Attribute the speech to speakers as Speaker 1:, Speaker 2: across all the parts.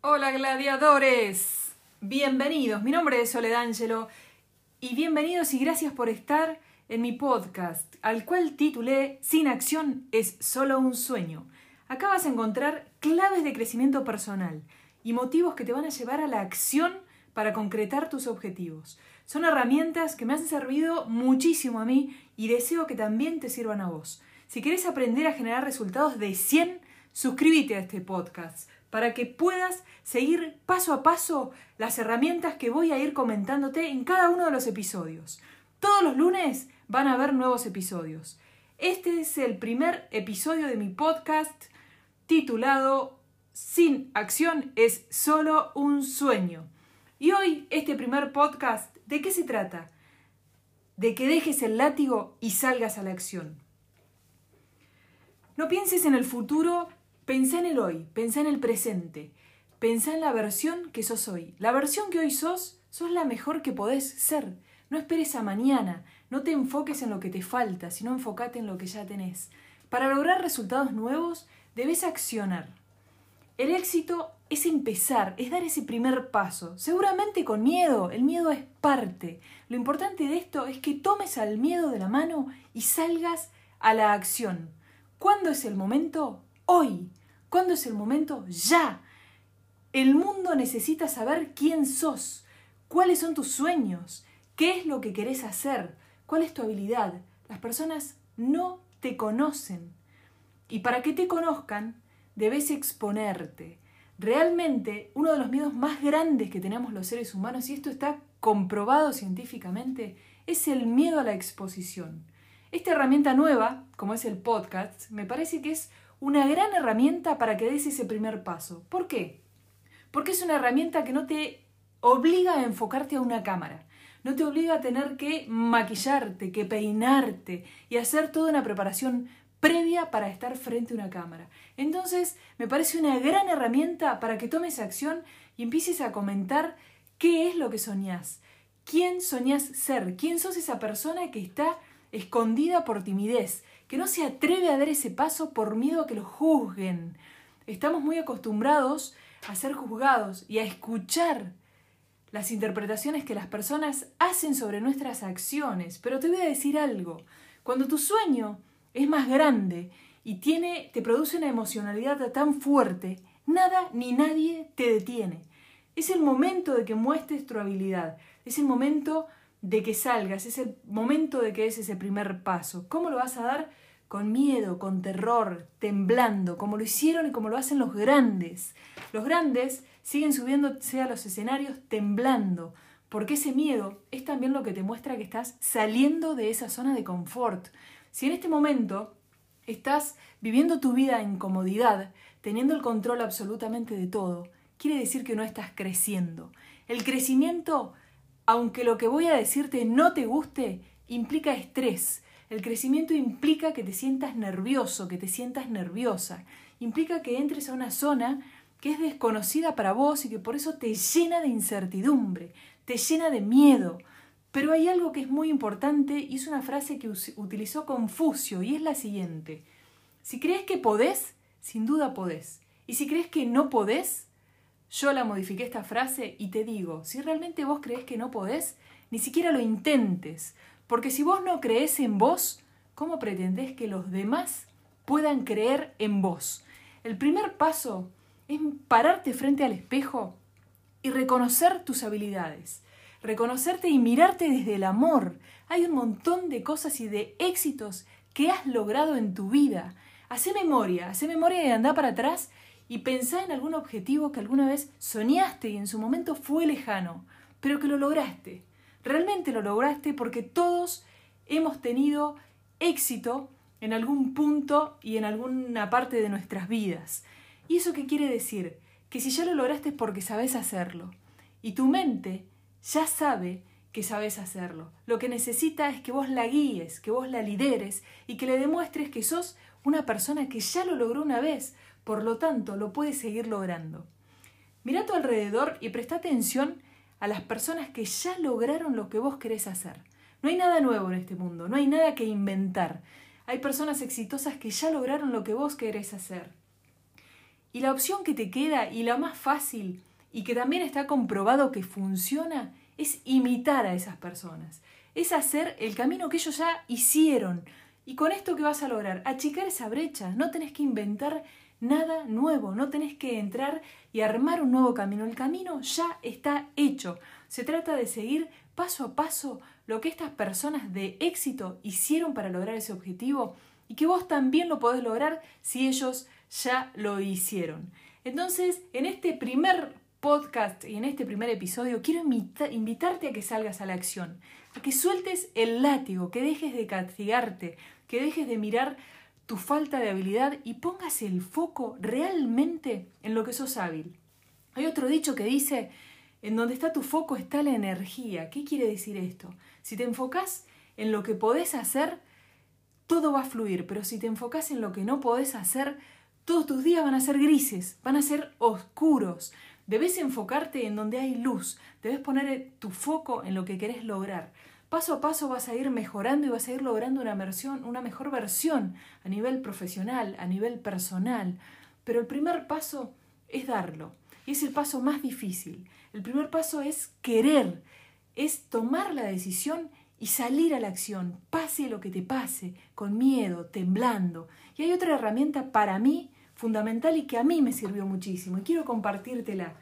Speaker 1: Hola gladiadores, bienvenidos, mi nombre es Soledangelo y bienvenidos y gracias por estar en mi podcast, al cual titulé Sin acción es solo un sueño. Acá vas a encontrar claves de crecimiento personal y motivos que te van a llevar a la acción para concretar tus objetivos. Son herramientas que me han servido muchísimo a mí y deseo que también te sirvan a vos. Si querés aprender a generar resultados de 100, suscríbete a este podcast para que puedas seguir paso a paso las herramientas que voy a ir comentándote en cada uno de los episodios. Todos los lunes van a haber nuevos episodios. Este es el primer episodio de mi podcast titulado Sin acción es solo un sueño. Y hoy este primer podcast, ¿de qué se trata? De que dejes el látigo y salgas a la acción. No pienses en el futuro Pensá en el hoy, pensá en el presente, pensá en la versión que sos hoy. La versión que hoy sos, sos la mejor que podés ser. No esperes a mañana, no te enfoques en lo que te falta, sino enfócate en lo que ya tenés. Para lograr resultados nuevos, debes accionar. El éxito es empezar, es dar ese primer paso, seguramente con miedo, el miedo es parte. Lo importante de esto es que tomes al miedo de la mano y salgas a la acción. ¿Cuándo es el momento? Hoy. ¿Cuándo es el momento? Ya. El mundo necesita saber quién sos, cuáles son tus sueños, qué es lo que querés hacer, cuál es tu habilidad. Las personas no te conocen. Y para que te conozcan, debes exponerte. Realmente, uno de los miedos más grandes que tenemos los seres humanos, y esto está comprobado científicamente, es el miedo a la exposición. Esta herramienta nueva, como es el podcast, me parece que es una gran herramienta para que des ese primer paso. ¿Por qué? Porque es una herramienta que no te obliga a enfocarte a una cámara, no te obliga a tener que maquillarte, que peinarte y hacer toda una preparación previa para estar frente a una cámara. Entonces, me parece una gran herramienta para que tomes acción y empieces a comentar qué es lo que soñás, quién soñás ser, quién sos esa persona que está escondida por timidez, que no se atreve a dar ese paso por miedo a que lo juzguen. Estamos muy acostumbrados a ser juzgados y a escuchar las interpretaciones que las personas hacen sobre nuestras acciones. Pero te voy a decir algo. Cuando tu sueño es más grande y tiene, te produce una emocionalidad tan fuerte, nada ni nadie te detiene. Es el momento de que muestres tu habilidad. Es el momento de que salgas, es el momento de que es ese primer paso. ¿Cómo lo vas a dar? Con miedo, con terror, temblando, como lo hicieron y como lo hacen los grandes. Los grandes siguen subiéndose a los escenarios temblando, porque ese miedo es también lo que te muestra que estás saliendo de esa zona de confort. Si en este momento estás viviendo tu vida en comodidad, teniendo el control absolutamente de todo, quiere decir que no estás creciendo. El crecimiento aunque lo que voy a decirte no te guste, implica estrés. El crecimiento implica que te sientas nervioso, que te sientas nerviosa. Implica que entres a una zona que es desconocida para vos y que por eso te llena de incertidumbre, te llena de miedo. Pero hay algo que es muy importante y es una frase que utilizó Confucio y es la siguiente. Si crees que podés, sin duda podés. Y si crees que no podés, yo la modifiqué esta frase y te digo, si realmente vos crees que no podés, ni siquiera lo intentes, porque si vos no crees en vos, ¿cómo pretendés que los demás puedan creer en vos? El primer paso es pararte frente al espejo y reconocer tus habilidades, reconocerte y mirarte desde el amor. Hay un montón de cosas y de éxitos que has logrado en tu vida. Hacé memoria, hacé memoria y anda para atrás y pensá en algún objetivo que alguna vez soñaste y en su momento fue lejano, pero que lo lograste. Realmente lo lograste porque todos hemos tenido éxito en algún punto y en alguna parte de nuestras vidas. ¿Y eso qué quiere decir? Que si ya lo lograste es porque sabes hacerlo. Y tu mente ya sabe que sabes hacerlo. Lo que necesita es que vos la guíes, que vos la lideres y que le demuestres que sos una persona que ya lo logró una vez, por lo tanto, lo puedes seguir logrando. Mira a tu alrededor y presta atención a las personas que ya lograron lo que vos querés hacer. No hay nada nuevo en este mundo, no hay nada que inventar. Hay personas exitosas que ya lograron lo que vos querés hacer. Y la opción que te queda y la más fácil y que también está comprobado que funciona es imitar a esas personas. Es hacer el camino que ellos ya hicieron. ¿Y con esto qué vas a lograr? Achicar esa brecha. No tenés que inventar nada nuevo, no tenés que entrar y armar un nuevo camino. El camino ya está hecho. Se trata de seguir paso a paso lo que estas personas de éxito hicieron para lograr ese objetivo y que vos también lo podés lograr si ellos ya lo hicieron. Entonces, en este primer podcast y en este primer episodio quiero invitarte a que salgas a la acción, a que sueltes el látigo, que dejes de castigarte, que dejes de mirar tu falta de habilidad y pongas el foco realmente en lo que sos hábil. Hay otro dicho que dice, en donde está tu foco está la energía. ¿Qué quiere decir esto? Si te enfocas en lo que podés hacer, todo va a fluir, pero si te enfocas en lo que no podés hacer, todos tus días van a ser grises, van a ser oscuros. Debes enfocarte en donde hay luz, debes poner tu foco en lo que querés lograr. Paso a paso vas a ir mejorando y vas a ir logrando una, versión, una mejor versión a nivel profesional, a nivel personal. Pero el primer paso es darlo. Y es el paso más difícil. El primer paso es querer, es tomar la decisión y salir a la acción, pase lo que te pase, con miedo, temblando. Y hay otra herramienta para mí fundamental y que a mí me sirvió muchísimo y quiero compartírtela.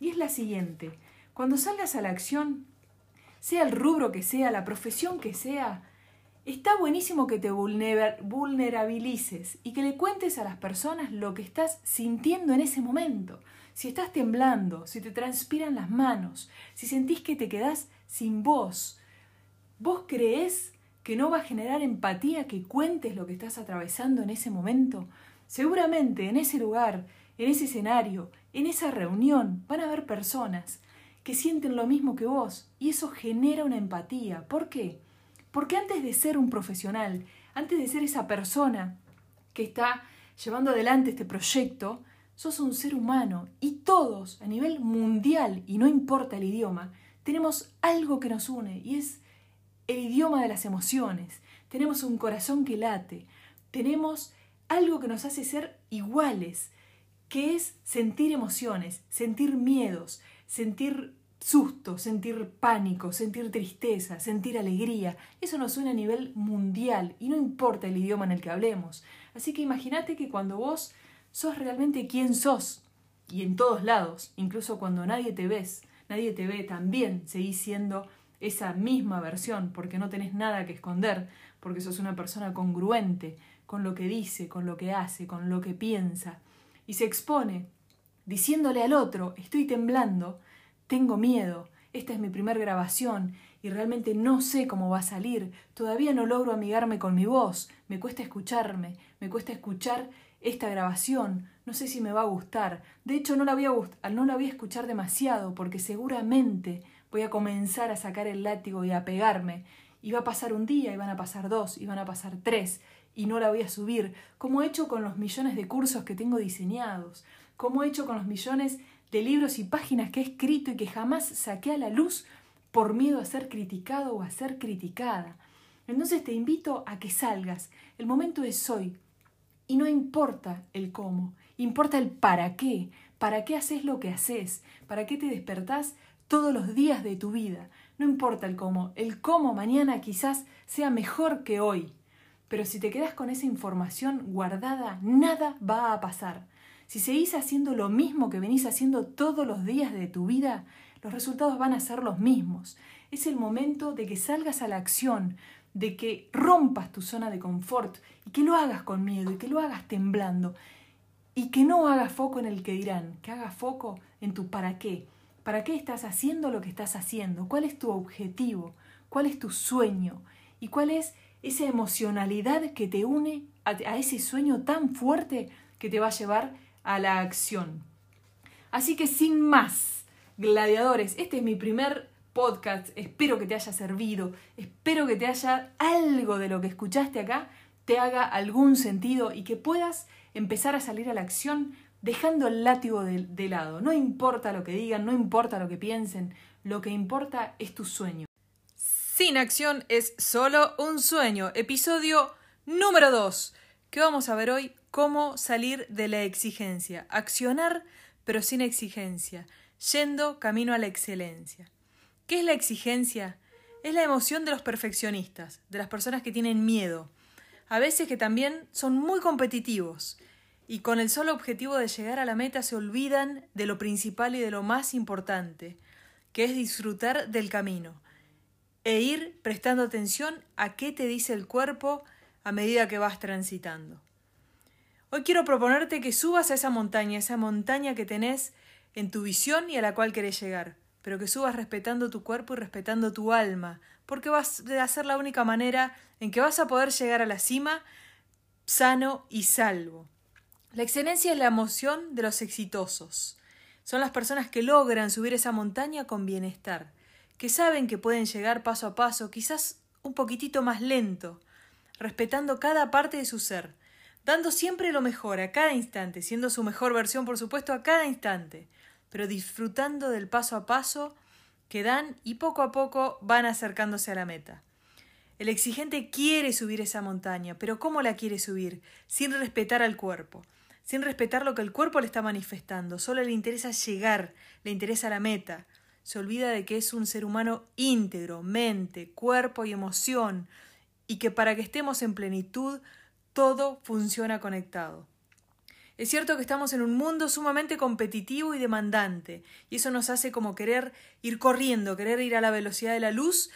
Speaker 1: Y es la siguiente. Cuando salgas a la acción, sea el rubro que sea, la profesión que sea, está buenísimo que te vulnerabilices y que le cuentes a las personas lo que estás sintiendo en ese momento. Si estás temblando, si te transpiran las manos, si sentís que te quedás sin voz, ¿vos crees que no va a generar empatía que cuentes lo que estás atravesando en ese momento? Seguramente en ese lugar, en ese escenario, en esa reunión, van a haber personas que sienten lo mismo que vos y eso genera una empatía. ¿Por qué? Porque antes de ser un profesional, antes de ser esa persona que está llevando adelante este proyecto, sos un ser humano y todos a nivel mundial, y no importa el idioma, tenemos algo que nos une y es el idioma de las emociones. Tenemos un corazón que late, tenemos algo que nos hace ser iguales, que es sentir emociones, sentir miedos, sentir susto, sentir pánico, sentir tristeza, sentir alegría. Eso nos une a nivel mundial y no importa el idioma en el que hablemos. Así que imagínate que cuando vos sos realmente quien sos. Y en todos lados, incluso cuando nadie te ves, nadie te ve, también seguís siendo esa misma versión, porque no tenés nada que esconder, porque sos una persona congruente con lo que dice, con lo que hace, con lo que piensa, y se expone diciéndole al otro, estoy temblando, tengo miedo, esta es mi primera grabación y realmente no sé cómo va a salir, todavía no logro amigarme con mi voz, me cuesta escucharme, me cuesta escuchar esta grabación, no sé si me va a gustar. De hecho, no la voy a, no la voy a escuchar demasiado porque seguramente voy a comenzar a sacar el látigo y a pegarme. Y va a pasar un día, y van a pasar dos, y van a pasar tres, y no la voy a subir, como he hecho con los millones de cursos que tengo diseñados, como he hecho con los millones de libros y páginas que he escrito y que jamás saqué a la luz por miedo a ser criticado o a ser criticada. Entonces te invito a que salgas. El momento es hoy. Y no importa el cómo, importa el para qué, para qué haces lo que haces, para qué te despertás todos los días de tu vida. No importa el cómo, el cómo mañana quizás sea mejor que hoy. Pero si te quedas con esa información guardada, nada va a pasar. Si seguís haciendo lo mismo que venís haciendo todos los días de tu vida, los resultados van a ser los mismos. Es el momento de que salgas a la acción, de que rompas tu zona de confort y que lo hagas con miedo y que lo hagas temblando y que no hagas foco en el que dirán, que hagas foco en tu para qué. ¿Para qué estás haciendo lo que estás haciendo? ¿Cuál es tu objetivo? ¿Cuál es tu sueño? ¿Y cuál es esa emocionalidad que te une a, a ese sueño tan fuerte que te va a llevar a la acción? Así que sin más, gladiadores, este es mi primer podcast. Espero que te haya servido. Espero que te haya algo de lo que escuchaste acá, te haga algún sentido y que puedas empezar a salir a la acción dejando el látigo de, de lado. No importa lo que digan, no importa lo que piensen, lo que importa es tu sueño. Sin acción es solo un sueño. Episodio número 2. ¿Qué vamos a ver hoy? Cómo salir de la exigencia, accionar pero sin exigencia, yendo camino a la excelencia. ¿Qué es la exigencia? Es la emoción de los perfeccionistas, de las personas que tienen miedo, a veces que también son muy competitivos y con el solo objetivo de llegar a la meta se olvidan de lo principal y de lo más importante, que es disfrutar del camino e ir prestando atención a qué te dice el cuerpo a medida que vas transitando. Hoy quiero proponerte que subas a esa montaña, esa montaña que tenés en tu visión y a la cual querés llegar, pero que subas respetando tu cuerpo y respetando tu alma, porque vas a ser la única manera en que vas a poder llegar a la cima sano y salvo. La excelencia es la emoción de los exitosos. Son las personas que logran subir esa montaña con bienestar, que saben que pueden llegar paso a paso, quizás un poquitito más lento, respetando cada parte de su ser, dando siempre lo mejor a cada instante, siendo su mejor versión, por supuesto, a cada instante, pero disfrutando del paso a paso que dan y poco a poco van acercándose a la meta. El exigente quiere subir esa montaña, pero ¿cómo la quiere subir? Sin respetar al cuerpo sin respetar lo que el cuerpo le está manifestando. Solo le interesa llegar, le interesa la meta. Se olvida de que es un ser humano íntegro, mente, cuerpo y emoción, y que para que estemos en plenitud, todo funciona conectado. Es cierto que estamos en un mundo sumamente competitivo y demandante, y eso nos hace como querer ir corriendo, querer ir a la velocidad de la luz,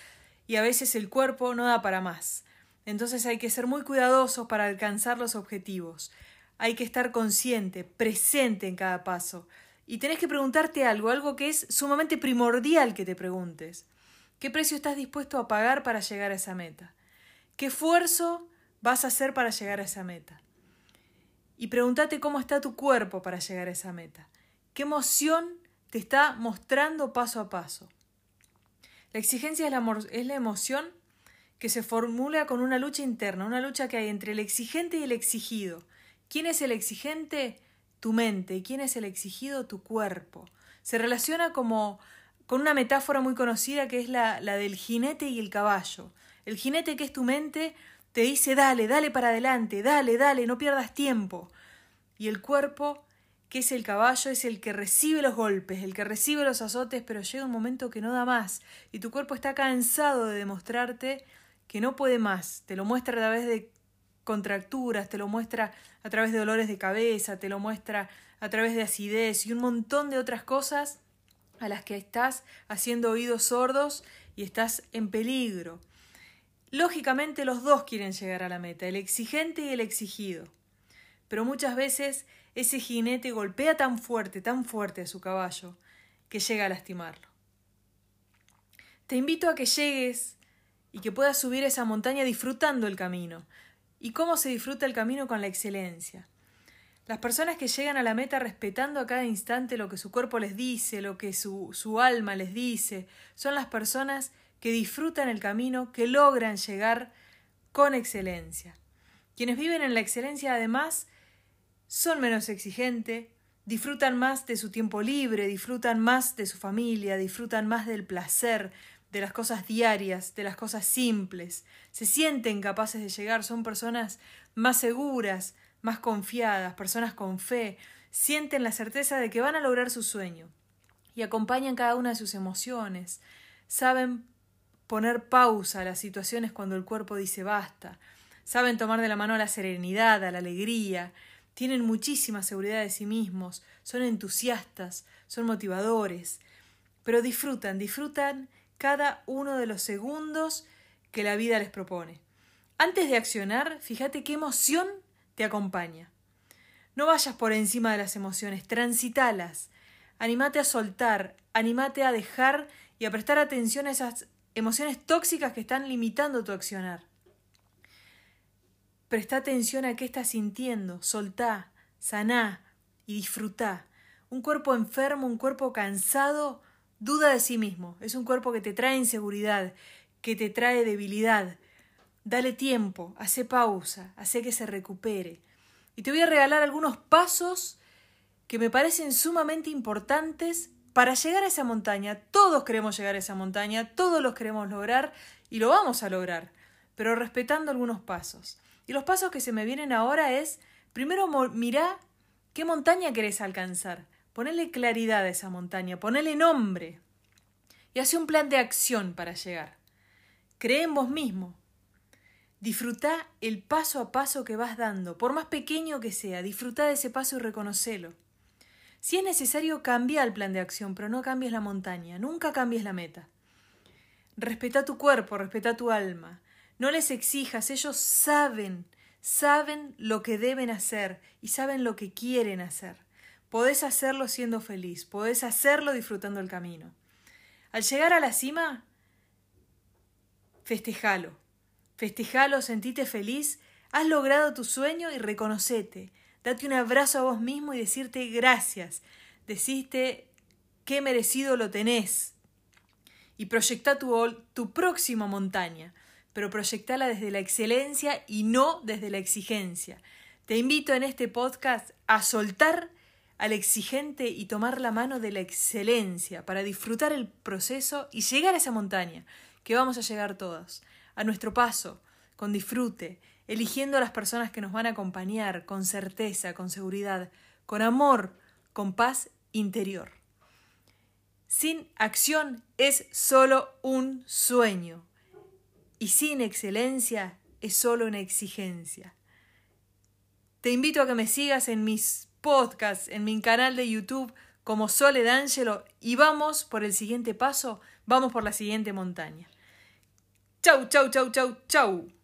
Speaker 1: y a veces el cuerpo no da para más. Entonces hay que ser muy cuidadosos para alcanzar los objetivos hay que estar consciente, presente en cada paso. Y tenés que preguntarte algo, algo que es sumamente primordial que te preguntes. ¿Qué precio estás dispuesto a pagar para llegar a esa meta? ¿Qué esfuerzo vas a hacer para llegar a esa meta? Y pregúntate cómo está tu cuerpo para llegar a esa meta. ¿Qué emoción te está mostrando paso a paso? La exigencia es la, es la emoción que se formula con una lucha interna, una lucha que hay entre el exigente y el exigido ¿Quién es el exigente? Tu mente. ¿Quién es el exigido? Tu cuerpo. Se relaciona como con una metáfora muy conocida que es la, la del jinete y el caballo. El jinete, que es tu mente, te dice dale, dale para adelante, dale, dale, no pierdas tiempo. Y el cuerpo, que es el caballo, es el que recibe los golpes, el que recibe los azotes, pero llega un momento que no da más. Y tu cuerpo está cansado de demostrarte que no puede más. Te lo muestra a través de contracturas, te lo muestra a través de dolores de cabeza, te lo muestra a través de acidez y un montón de otras cosas a las que estás haciendo oídos sordos y estás en peligro. Lógicamente los dos quieren llegar a la meta, el exigente y el exigido. Pero muchas veces ese jinete golpea tan fuerte, tan fuerte a su caballo, que llega a lastimarlo. Te invito a que llegues y que puedas subir esa montaña disfrutando el camino, y cómo se disfruta el camino con la excelencia. Las personas que llegan a la meta respetando a cada instante lo que su cuerpo les dice, lo que su, su alma les dice, son las personas que disfrutan el camino, que logran llegar con excelencia. Quienes viven en la excelencia además son menos exigentes, disfrutan más de su tiempo libre, disfrutan más de su familia, disfrutan más del placer, de las cosas diarias, de las cosas simples, se sienten capaces de llegar, son personas más seguras, más confiadas, personas con fe, sienten la certeza de que van a lograr su sueño y acompañan cada una de sus emociones, saben poner pausa a las situaciones cuando el cuerpo dice basta, saben tomar de la mano a la serenidad, a la alegría, tienen muchísima seguridad de sí mismos, son entusiastas, son motivadores, pero disfrutan, disfrutan cada uno de los segundos que la vida les propone. Antes de accionar, fíjate qué emoción te acompaña. No vayas por encima de las emociones, transitalas. Animate a soltar, animate a dejar y a prestar atención a esas emociones tóxicas que están limitando tu accionar. Presta atención a qué estás sintiendo, soltá, saná y disfrutá. Un cuerpo enfermo, un cuerpo cansado, Duda de sí mismo. Es un cuerpo que te trae inseguridad, que te trae debilidad. Dale tiempo, hace pausa, hace que se recupere. Y te voy a regalar algunos pasos que me parecen sumamente importantes para llegar a esa montaña. Todos queremos llegar a esa montaña, todos los queremos lograr y lo vamos a lograr, pero respetando algunos pasos. Y los pasos que se me vienen ahora es Primero mirá qué montaña querés alcanzar. Ponele claridad a esa montaña, ponele nombre. Y hace un plan de acción para llegar. Cree en vos mismo. Disfruta el paso a paso que vas dando, por más pequeño que sea, disfruta de ese paso y reconocelo. Si es necesario, cambia el plan de acción, pero no cambies la montaña, nunca cambies la meta. Respeta tu cuerpo, respeta tu alma. No les exijas, ellos saben, saben lo que deben hacer y saben lo que quieren hacer. Podés hacerlo siendo feliz, podés hacerlo disfrutando el camino. Al llegar a la cima, festejalo. Festejalo, sentite feliz, has logrado tu sueño y reconocete. Date un abrazo a vos mismo y decirte gracias. Deciste qué merecido lo tenés. Y proyecta tu, tu próxima montaña, pero proyectala desde la excelencia y no desde la exigencia. Te invito en este podcast a soltar al exigente y tomar la mano de la excelencia para disfrutar el proceso y llegar a esa montaña, que vamos a llegar todos, a nuestro paso, con disfrute, eligiendo a las personas que nos van a acompañar con certeza, con seguridad, con amor, con paz interior. Sin acción es solo un sueño y sin excelencia es solo una exigencia. Te invito a que me sigas en mis podcasts, en mi canal de YouTube como Sole D'Angelo y vamos por el siguiente paso, vamos por la siguiente montaña. Chau, chau, chau, chau, chau.